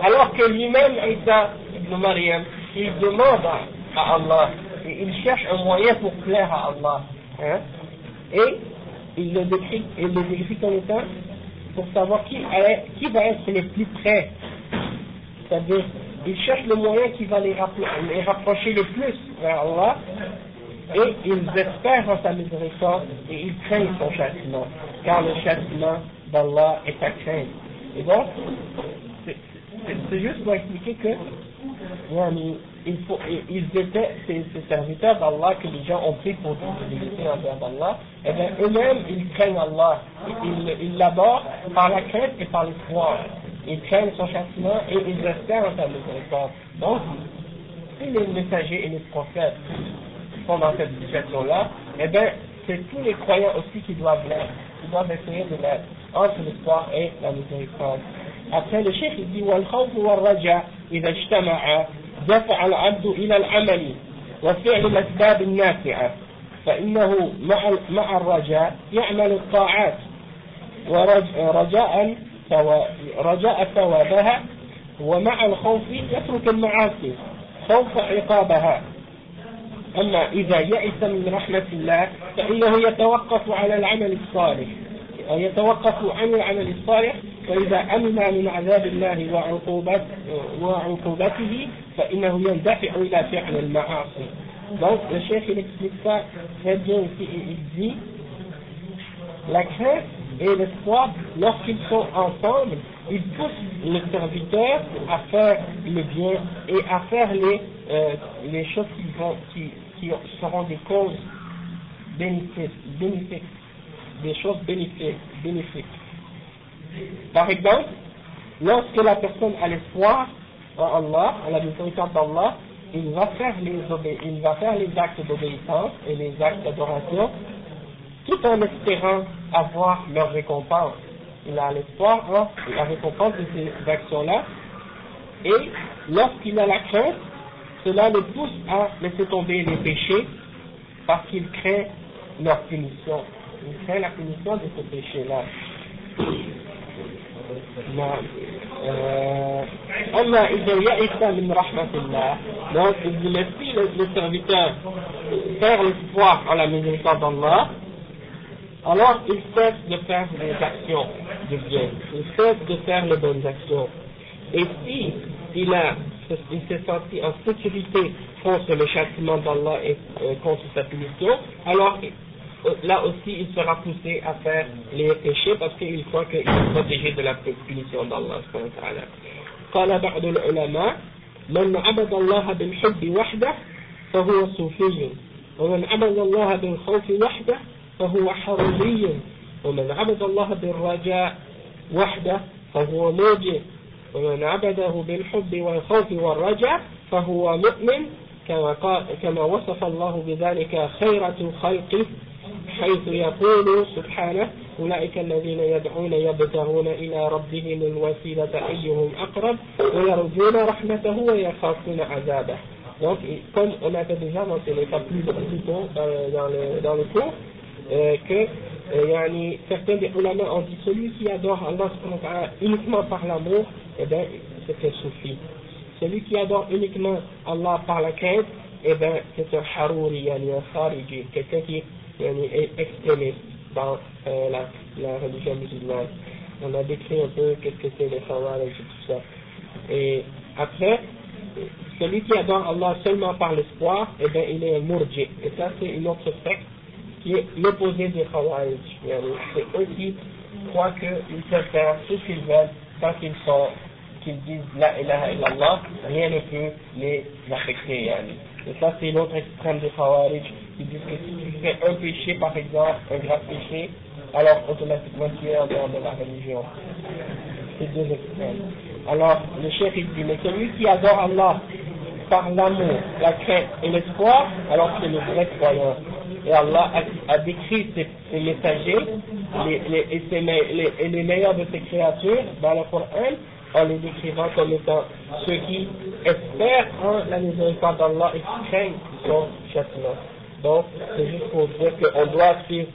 alors que lui-même Isa ibn Maryam il demande à Allah il cherche un moyen pour plaire à Allah hein? et il le décrit, il le décrit comme étant pour savoir qui va être le plus près. C'est-à-dire, il cherche le moyen qui va les, les rapprocher le plus vers Allah et ils espèrent en sa miséricorde et ils craignent son châtiment, car le châtiment d'Allah est à craindre. Et donc, c'est juste pour expliquer que ils étaient ces, serviteurs d'Allah que les gens ont pris pour divinité envers d'Allah, et eh bien eux-mêmes ils craignent Allah, ils l'adorent par la crainte et par l'espoir Ils craignent son châtiment et ils espèrent en sa miséricorde. Donc, si les messagers et les prophètes sont dans cette situation-là, eh bien, c'est tous les croyants aussi qui doivent l'être, qui doivent essayer de l'être, entre l'espoir et la miséricorde. Après, le chef il dit والخوف والرجاء إذا اجتمع دفع العبد إلى العمل وفعل الأسباب النافعة فإنه مع مع الرجاء يعمل الطاعات ورجاء رجاء ثوابها ومع الخوف يترك المعاصي خوف عقابها. أما إذا يئس من رحمة الله فإنه يتوقف على العمل الصالح. يتوقف عن العمل الصالح فإذا أمن من عذاب الله وعقوبته فإنه يندفع إلى فعل المعاصي. Donc, le chef, il explique ça très bien ici, il dit, la crainte et l'espoir, lorsqu'ils sont ensemble, ils poussent le serviteur à faire le bien et à faire les, euh, les choses qui, vont, qui, qui seront des causes bénéfiques, bénéfiques des choses bénéfiques, bénéfiques. Par exemple, lorsque la personne a l'espoir en Allah, en la miséricorde d'Allah, il va faire les il va faire les actes d'obéissance et les actes d'adoration, tout en espérant avoir leur récompense. Il a l'espoir hein, la récompense de ces actions-là. Et lorsqu'il a la crainte, cela le pousse à laisser tomber les péchés parce qu'il crée leur punition. Il crée la punition de ces péchés-là. Euh, Donc, il ne laisse plus le serviteur faire l'espoir en la miséricorde d'Allah, alors il cesse de faire les actions de bien il cesse de faire les bonnes actions et si il a il s'est senti en sécurité contre le châtiment d'Allah et euh, contre sa punition alors là aussi il sera poussé à faire les péchés parce qu'il croit qu'il est protégé de la punition d'Allah قال بعض العلماء من عبد الله بالحب وحده فهو صوفي ومن عبد الله بالخوف وحده فهو حروري ومن عبد الله بالرجاء وحده فهو موجب ومن عبده بالحب والخوف والرجاء فهو مؤمن. كما, كما وصف الله بذلك خيرة خلقه حيث يقول سبحانه أولئك الذين يدعون يبتغون إلى ربهم الوسيلة أيهم أقرب ويرجون رحمته ويخافون عذابه. Donc, comme on avait déjà mentionné ça plus, tôt dans le cours, euh, que euh, certains des ulama ont dit celui qui adore Allah uniquement par l'amour, eh bien, c'est un soufi. Celui qui adore uniquement Allah par la crainte, eh bien, c'est un harouri, yani un khariji, quelqu'un qui est extrémiste dans euh, la, religion musulmane. On a décrit un peu qu'est-ce que c'est les khawarij et tout ça. Et après, celui qui adore Allah seulement par l'espoir, eh bien, il est un murji. Et ça, c'est une autre secte qui est l'opposé des khawarij. C'est eux qui croient qu'ils peuvent faire ce qu'ils veulent tant qu'ils sont qu'ils disent la ilaha illallah, rien ne peut les affecter. Et ça, c'est l'autre extrême des Khawarij qui disent que si tu fais un péché, par exemple, un grave péché, alors automatiquement tu es en dehors de la religion. C'est deux extrêmes. Alors, le chef dit, mais celui qui adore Allah par l'amour, la crainte et l'espoir, alors c'est le vrai croyant. Et Allah a, décrit ses, messagers les, et, les, meilleurs de ses créatures dans le Coran en les décrivant comme étant ceux qui espèrent en la miséricorde d'Allah et qui craignent son châtiment. Donc, c'est juste pour dire qu'on doit suivre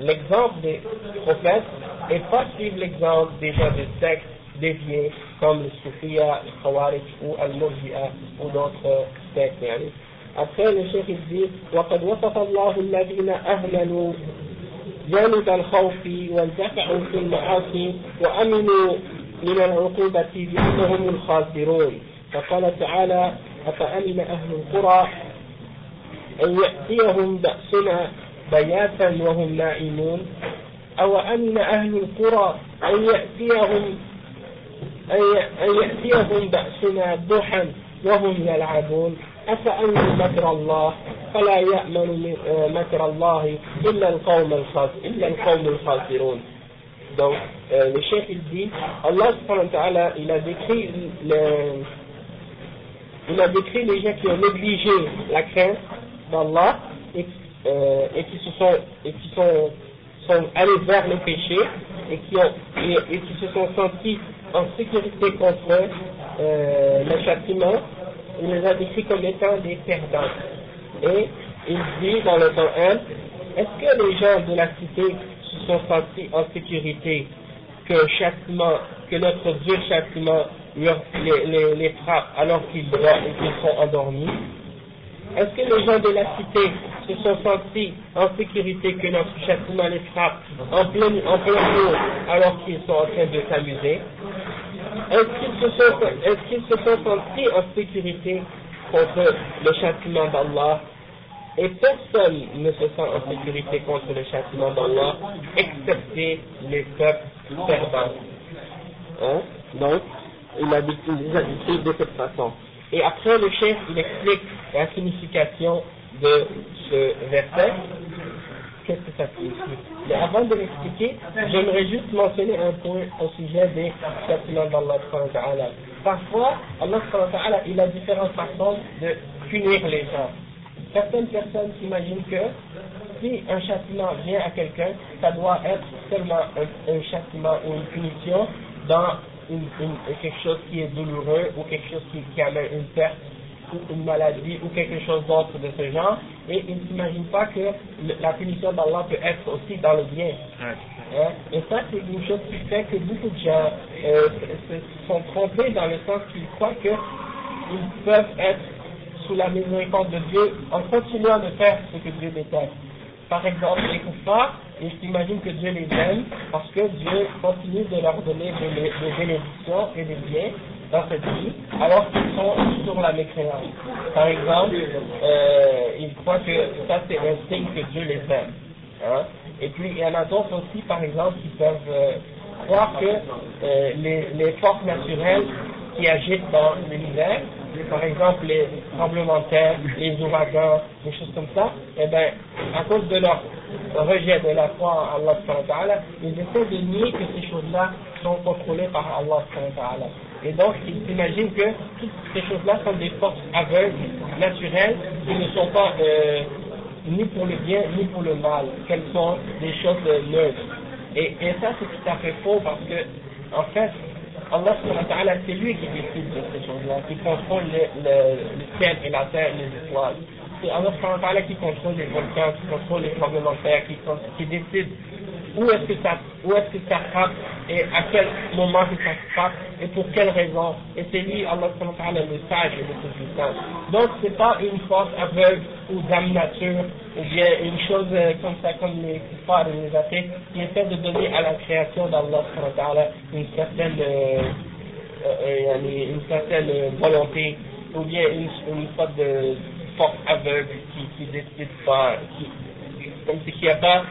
l'exemple des prophètes et pas suivre l'exemple des gens de sectes déviés comme le Soufia, le Khawarij ou Al-Murji'a ou d'autres sectes. Chef il dit وقد وصف الله الذين أهملوا جانب الخوف وانتفعوا في المعاصي وأمنوا من العقوبة بأنهم الخاسرون. فقال تعالى أفأمن أهل القرى أن يأتيهم بأسنا بياتا وهم نائمون؟ أو أمن أهل القرى أن يأتيهم أن يأتيهم بأسنا ضحى وهم يلعبون؟ أفأمن مكر الله فلا يأمن مكر الله إلا القوم إلا القوم الخاسرون Donc, euh, le chef il dit, Allah subhanahu wa ta'ala, il a décrit le, il a décrit les gens qui ont négligé la crainte d'Allah et, euh, et qui se sont, et qui sont, sont allés vers le péché et qui, ont, et, et qui se sont sentis en sécurité contre euh, le châtiment, il les a décrits comme étant des perdants. Et il dit dans le temps 1, est-ce que les gens de la cité se sont sentis en sécurité que notre Dieu châtiment les, frappe alors qu'ils sont endormis? Est-ce que les gens de la cité se sont sentis en sécurité que notre châtiment les frappe en plein jour alors qu'ils sont en train de s'amuser? Est-ce qu'ils se, sont, sentis en sécurité contre le châtiment d'Allah et personne ne se sent en sécurité contre le châtiment d'Allah, excepté les peuples perdants? Hein? Donc, il a dit de cette façon. Et après, le chef, il explique la signification de ce verset. Qu'est-ce que ça signifie Mais avant de l'expliquer, j'aimerais juste mentionner un point au sujet des châtiments d'Allah. Parfois, Allah il a différentes façons de punir les gens certaines personnes s'imaginent que si un châtiment vient à quelqu'un, ça doit être seulement un, châtiment ou une punition dans quelque chose qui est douloureux ou quelque chose qui, amène une perte ou une maladie ou quelque chose d'autre de ce genre et ils ne s'imaginent pas que la punition d'Allah peut être aussi dans le bien. Hein? Et ça c'est une chose qui fait que beaucoup de gens euh, se sont trompés dans le sens qu'ils croient qu'ils peuvent être sous la miséricorde de Dieu en continuant de faire ce que Dieu déteste. Par exemple, les kuffars, ils s'imaginent que Dieu les aime parce que Dieu continue de leur donner des, bénédictions et des biens dans cette vie, alors qu'ils sont sur la mécréance. Par exemple, euh, ils croient que ça c'est un signe que Dieu les aime. Hein. Et puis il y en a d'autres aussi, par exemple, qui peuvent euh, croire que euh, les, forces naturelles qui agitent dans l'univers par exemple les tremblements de terre, les ouragans, des choses comme ça, eh bien, à cause de leur rejet de la foi en Allah, ils essaient de nier que ces choses-là sont contrôlées par Allah. Et donc, ils s'imaginent que toutes ces choses-là sont des forces aveugles, naturelles, qui ne sont pas euh, ni pour le bien ni pour le mal, qu'elles sont des choses neutres. Et, et ça, c'est tout à fait faux parce que, en fait, Allah c'est lui qui décide de ces choses-là, qui contrôle le, le, ciel et la terre et les étoiles. C'est Allah qui contrôle les volcans, qui contrôle les tremblements de terre, qui, qui décide où est-ce que ça, où est-ce que ça frappe et à quel moment que ça frappe et pour quelle raison? Et c'est lui, Allah le sage et le tout-puissant. Donc c'est pas une force aveugle ou d'âme nature ou bien une chose euh, comme ça, comme les kuffars et les athées, qui essaie de donner à la création d'Allah une certaine, euh, euh, une certaine volonté ou bien une, une sorte de force aveugle qui, qui décide pas, comme si qui n'est pas,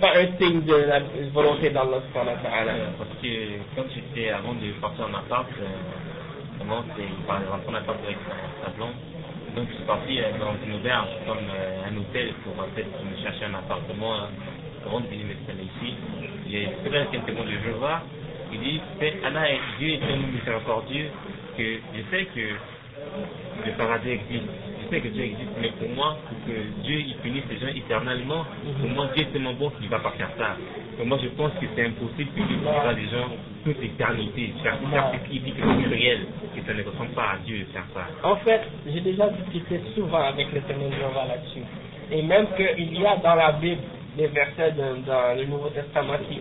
pas un signe de la volonté d'Allah Parce que quand j'étais, avant de partir en appart, euh, avant de rentrer en appart avec sa blonde, donc je suis parti euh, dans une auberge, comme euh, un hôtel, pour fait me chercher un appartement avant de venir m'installer ici. J'ai trouvé un témoin de Jéhovah, il dit, Allah, Dieu est tellement miséricordieux que je sais que le paradis existe que Dieu existe, mais pour moi, pour que Dieu il punisse les gens éternellement, pour moi, Dieu est tellement bon qu'il ne va pas faire ça. Moi, je pense que c'est impossible que Dieu punira les gens toute l'éternité. Faire ça, il dit que c'est réel, que ça ne ressemble pas à Dieu de faire ça. En fait, j'ai déjà discuté souvent avec l'éternel Jéhovah là-dessus. Et même qu'il y a dans la Bible des versets dans le Nouveau Testament qui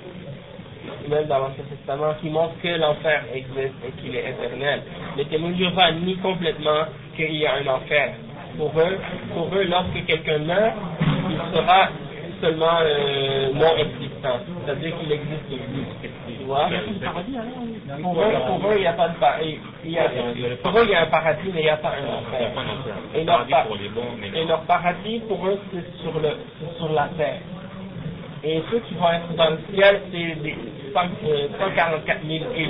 même dans l'Ancien Testament, qui montrent que l'enfer existe et qu'il est éternel. Les témoins de Jéhovah nient complètement qu'il y a un enfer pour eux, pour eux lorsque quelqu'un meurt, il sera seulement euh, non existant, c'est-à-dire qu'il existe plus. Tu vois? Pour eux, pour eux, il n'y a pas de paradis. Pour eux, il y a un paradis, mais il n'y a pas un enfer. Et leur, pa- et leur paradis, pour eux, c'est sur, le, sur la terre. Et ceux qui vont être dans le ciel, c'est des 100, 144 000 élus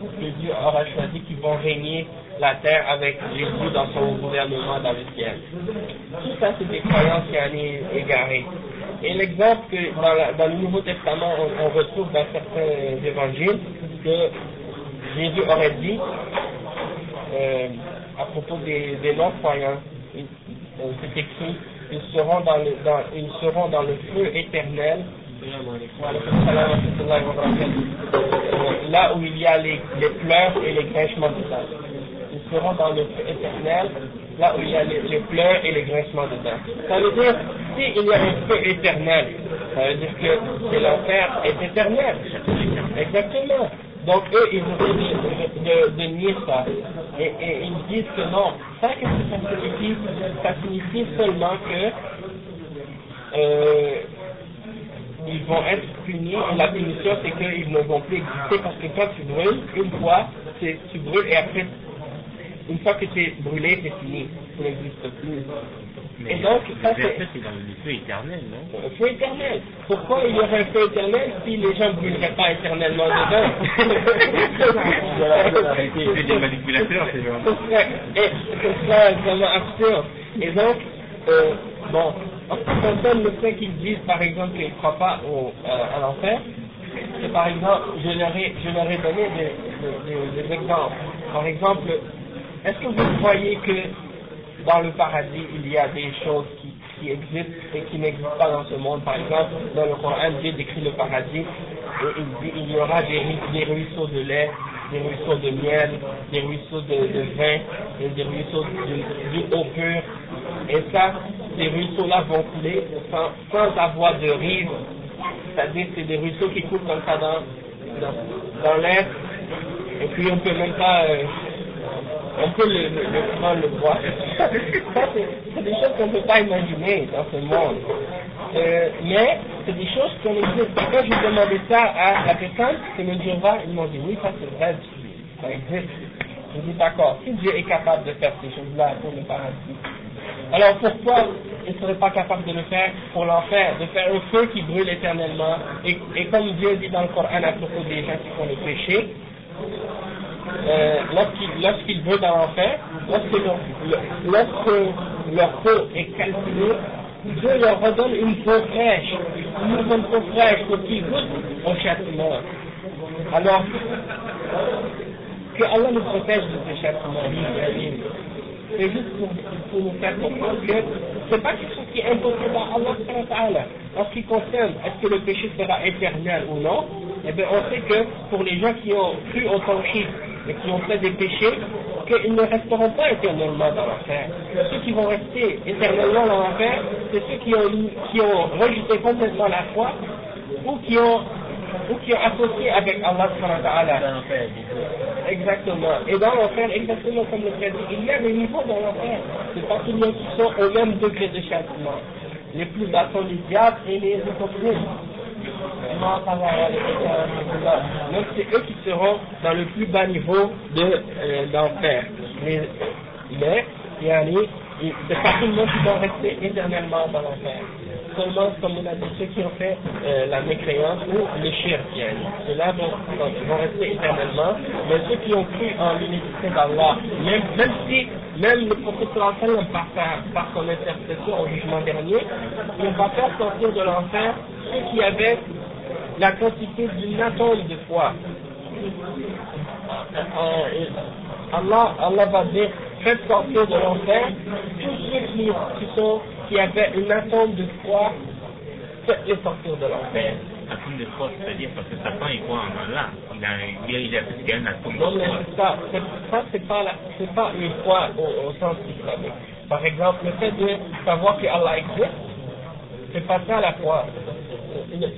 que Dieu aura choisi qui vont régner la terre avec Jésus dans son gouvernement dans le ciel. Tout ça, c'est des croyances qui en est égarées. Et l'exemple que dans, le Nouveau Testament, on, retrouve dans certains évangiles, que Jésus aurait dit, euh, à propos des, non-croyants, euh, c'est écrit, ils seront dans le, feu éternel, Euh, là où il y a les, pleurs et les grinchements de dents. Ils seront dans le feu éternel, là où il y a les, pleurs et les grinchements de dents. Ça veut dire, s'il y a un feu éternel, ça veut dire que l'enfer est éternel. Exactement. Donc eux, ils essaient de, de nier ça. Et, et ils disent que non. Ça, qu'est-ce que ça signifie? Ça signifie seulement que euh, ils vont être punis et la punition c'est qu'ils ne vont plus exister parce que quand tu brûles, une fois, c'est- tu brûles et après, une fois que tu es brûlé, c'est fini, tu n'existes plus. Mais et donc, ça le c'est dans le feu éternel, non? Un feu éternel. Pourquoi il y aurait un feu éternel si les gens ne brûleraient pas éternellement dedans? C'est des manipulateurs, ces gens. ce serait vraiment absurde. Et donc, euh, bon, en ce qui le fait qu'ils disent, par exemple, qu'ils ne croient pas au, euh, à l'enfer, par exemple, je leur ai, donné des, exemples. Par exemple, est-ce que vous croyez que dans le paradis, il y a des choses qui, existent et qui n'existent pas dans ce monde? Par exemple, dans le Coran, Dieu décrit le paradis et il dit il y aura des, ru- des ruisseaux de lait, des ruisseaux de miel, des ruisseaux de, de vin, des ruisseaux de- du eau pure. Et ça, ces ruisseaux-là vont couler sans, sans avoir de rive. C'est-à-dire c'est des ruisseaux qui coulent comme ça dans, dans, l'air. Et puis on peut même pas... euh, on peut le, le, le le. Ça, c'est des choses qu'on ne peut pas imaginer dans ce monde. Euh, mais c'est des choses qu'on existe. Quand j'ai demandé ça à la personne, c'est me dire, ils m'ont dit, oui, ça c'est vrai, ça existe. Je dis, d'accord, si Dieu est capable de faire ces choses-là pour le paradis, alors pourquoi il ne serait pas capable de le faire pour l'enfer, de faire un feu qui brûle éternellement et, comme Dieu dit dans le Coran à propos des gens qui font le péché, euh, lorsqu'ils lorsqu'ils brûlent dans l'enfer, lorsque leur, le- lorsque peau est calcinée, Dieu leur redonne une peau fraîche, une nouvelle peau fraîche pour qu'ils goûtent au châtiment. Alors, que Allah nous protège de ces châtiments. C'est juste pour, pour nous faire comprendre que c'est pas quelque chose qui est impossible à Allah. En ce qui concerne, est-ce que le péché sera éternel ou non, eh bien, on sait que pour les gens qui ont cru au tawhid et qui ont fait des péchés, qu'ils ne resteront pas éternellement dans l'enfer. Ceux qui vont rester éternellement dans l'enfer, c'est ceux qui ont, qui ont rejeté complètement la foi ou qui ont, ou qui ont associé avec Allah. Exactement. Et dans l'enfer, exactement comme le frère dit, il y a des niveaux dans l'enfer. C'est pas tout le monde qui sont au même degré de châtiment. Les plus bas sont les diables et les hypocrites. Donc c'est eux qui seront dans le plus bas niveau de euh, l'enfer. Mais, mais yani, il- c'est pas tout le monde qui va rester éternellement dans l'enfer. Seulement, comme on a dit, ceux qui ont fait euh, la mécréance ou le shirk, ceux-là vont, rester éternellement, mais ceux qui ont cru en l'unicité d'Allah, même, même si, même le prophète par, par son intercession au jugement dernier, il va faire sortir de l'enfer ceux qui avaient la quantité d'une atome de foi. Euh, Allah, Allah va dire, faites sortir de l'enfer tous ceux qui, qui, sont, qui avaient une atome de foi, faites-les sortir de l'enfer. Atome de foi, c'est-à-dire parce que Satan, il croit en Allah. Il a, il a, il a atome Non, de mais foi. c'est ça, c'est, ça c'est pas, la, pas une foi au, au sens islamique. Par exemple, le fait de savoir que Allah existe, c'est pas ça la foi.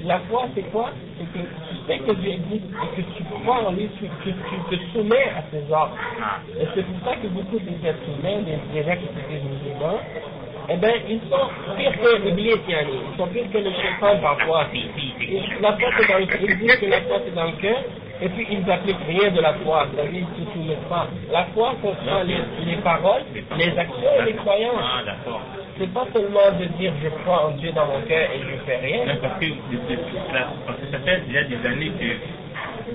La foi, c'est quoi? C'est que tu sais que Dieu existe et que tu crois en lui, que tu, te soumets à ses ordres. Et c'est pour ça que beaucoup des êtres humains, des, des gens qui étaient musulmans, eh bien, ils sont pires que l'Iblis, ils sont pires que le shaitan parfois. La foi, c'est dans le Ils disent que la foi, c'est dans le cœur, et puis ils n'appliquent rien de la foi, c'est-à-dire ils ne se soumettent pas. La foi comprend les, les paroles, les actions et les croyances. Ah. C'est pas seulement de dire je crois en Dieu dans mon cœur et je fais rien. Non, parce que, parce que ça fait déjà des années que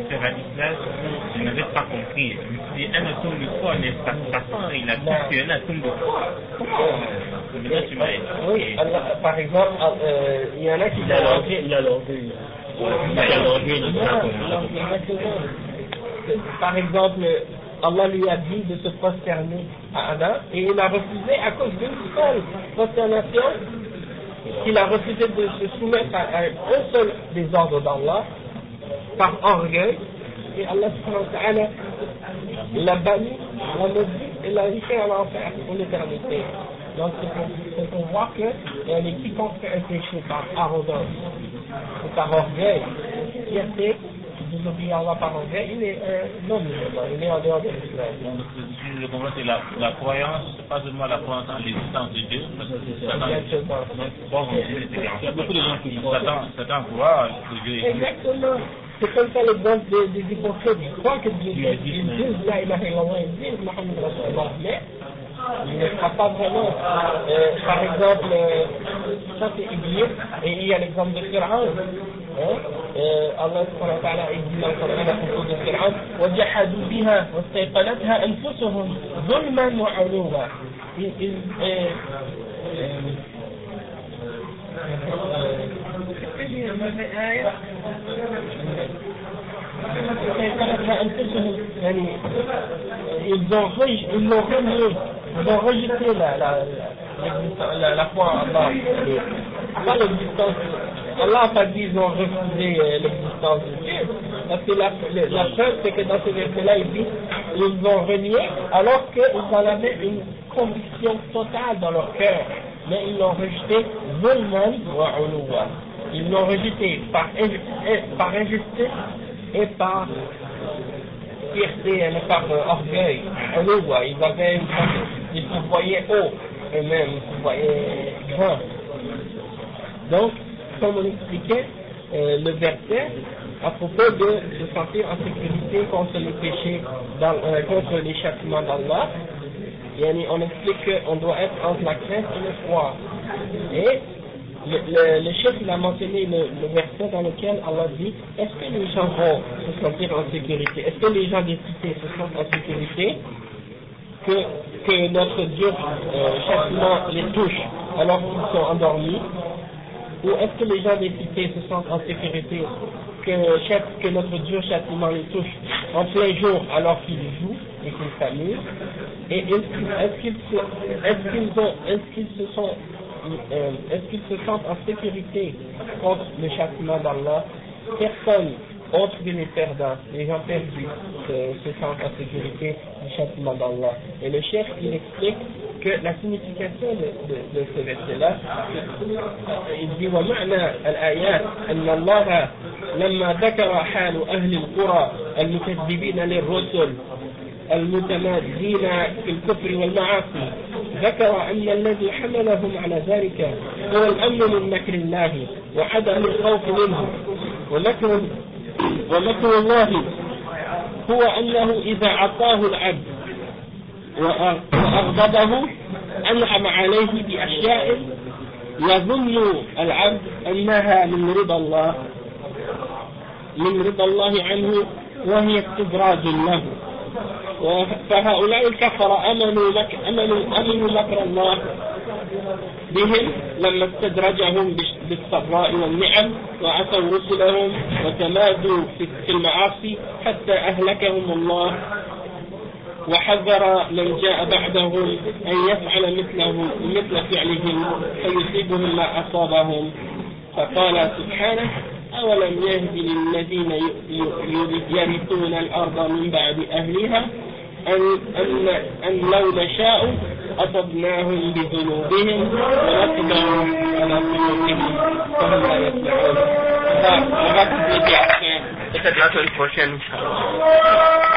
ce hadith-là, je n'avais pas compris. C'est un atome de foi, mais ça, ça sent, il a dit c'est un atome de foi. Maintenant, tu m'as Oui. Allah- par exemple, euh, il y en a qui Il a l'orgueil, il a l'orgueil. Il a l'orgueil. Par exemple, Allah lui a dit de se prosterner à Adam et il a refusé à cause d'une seule prosternation qu'il a refusé de se soumettre à, à un seul des ordres d'Allah par orgueil et Allah l'a banni, l'a maudit et l'a jeté en enfer pour l'éternité. Donc c'est pour voir que euh, les quiconque fait un péché par arrogance ou par orgueil, fierté, désobéir à Allah par orgueil, il est euh, non musulman, il est en dehors de l'islam. Si je comprends, c'est la, la croyance, pas seulement la croyance en l'existence de Dieu, parce que Satan, Exactement. bon, il y a beaucoup de gens qui croient, Satan, Satan croit que Dieu existe. Exactement. C'est comme ça l'exemple des, des hypocrites. Ils croient que Dieu existe. Ils disent la ilaha illallah, ils disent Mohammed Rasulullah, mais ils ne croient pas vraiment. Euh, par exemple, euh, ça c'est Iblis, et il y a l'exemple de Pharaon. آه، الله سبحانه وتعالى عز وجل قرانا في سوره فرعون وجحدوا بها واستيقنتها أنفسهم ظلما وعلوا. استيقنتها أنفسهم يعني ils ont لا ils لا لا ils ont rejeté la, la, la, la foi en Allah, pas l'existence Allah n'a pas dit ils ont refusé euh, l'existence de Dieu. Parce que la, la c'est que dans ce verset-là, il dit ils l'ont renié alors qu'ils en avaient une conviction totale dans leur cœur. Mais ils l'ont rejeté zulman wa. Ils l'ont rejeté eh, par injustice et par fierté, elle par euh, orgueil. Ils avaient une ils se voyaient haut eux-mêmes, ils se voyaient grands. Donc, comme on expliquait, euh, le verset à propos de se sentir en sécurité contre les péchés, euh, contre les châtiments d'Allah, on explique qu'on doit être entre la crainte et le froid. Et le, chef il a mentionné le, le verset dans lequel Allah dit est-ce que les gens vont se sentir en sécurité? Est-ce que les gens des cités se sentent en sécurité? Que, que notre Dieu euh, châtiment les touche alors qu'ils sont endormis? Ou est-ce que les gens des cités se sentent en sécurité que, chaque- que notre Dieu châtiment les touche en plein jour alors qu'ils jouent et qu'ils s'amusent Et est-ce qu'ils qu'ils se euh, est-ce qu'ils se sentent en sécurité contre le châtiment d'Allah? Personne autre que les perdants, les gens perdus, se, se sentent en sécurité du châtiment d'Allah. Et le chef, il explique que la signification de, de, de ce verset-là, c'est- il dit ومعنى الآيات أن الله لما ذكر حال أهل القرى المكذبين للرسل المتمادين في الكفر والمعاصي ذكر أن الذي حملهم على ذلك هو الأمن من مكر الله وعدم الخوف منه ومكر ومكر الله هو أنه إذا أعطاه العبد وأ- وأغضبه أنعم عليه بأشياء يظن العبد أنها من رضا الله من رضا الله عنه وهي استدراج له. فهؤلاء الكفر أمنوا أمنوا أمنوا مكر الله بهم لما استدرجهم بالسراء والنعم وعصوا رسلهم وتمادوا في المعاصي حتى أهلكهم الله. وحذر من جاء بعدهم أن يفعل مثله مثل فعلهم فيصيبهم ما أصابهم. فقال سبحانه أولم يهد للذين يرثون الأرض من بعد أهلها أن, أن, لو نشاء أصبناهم بذنوبهم ونتبعهم على قلوبهم فهم لا يسمعون. فغطت لك عشان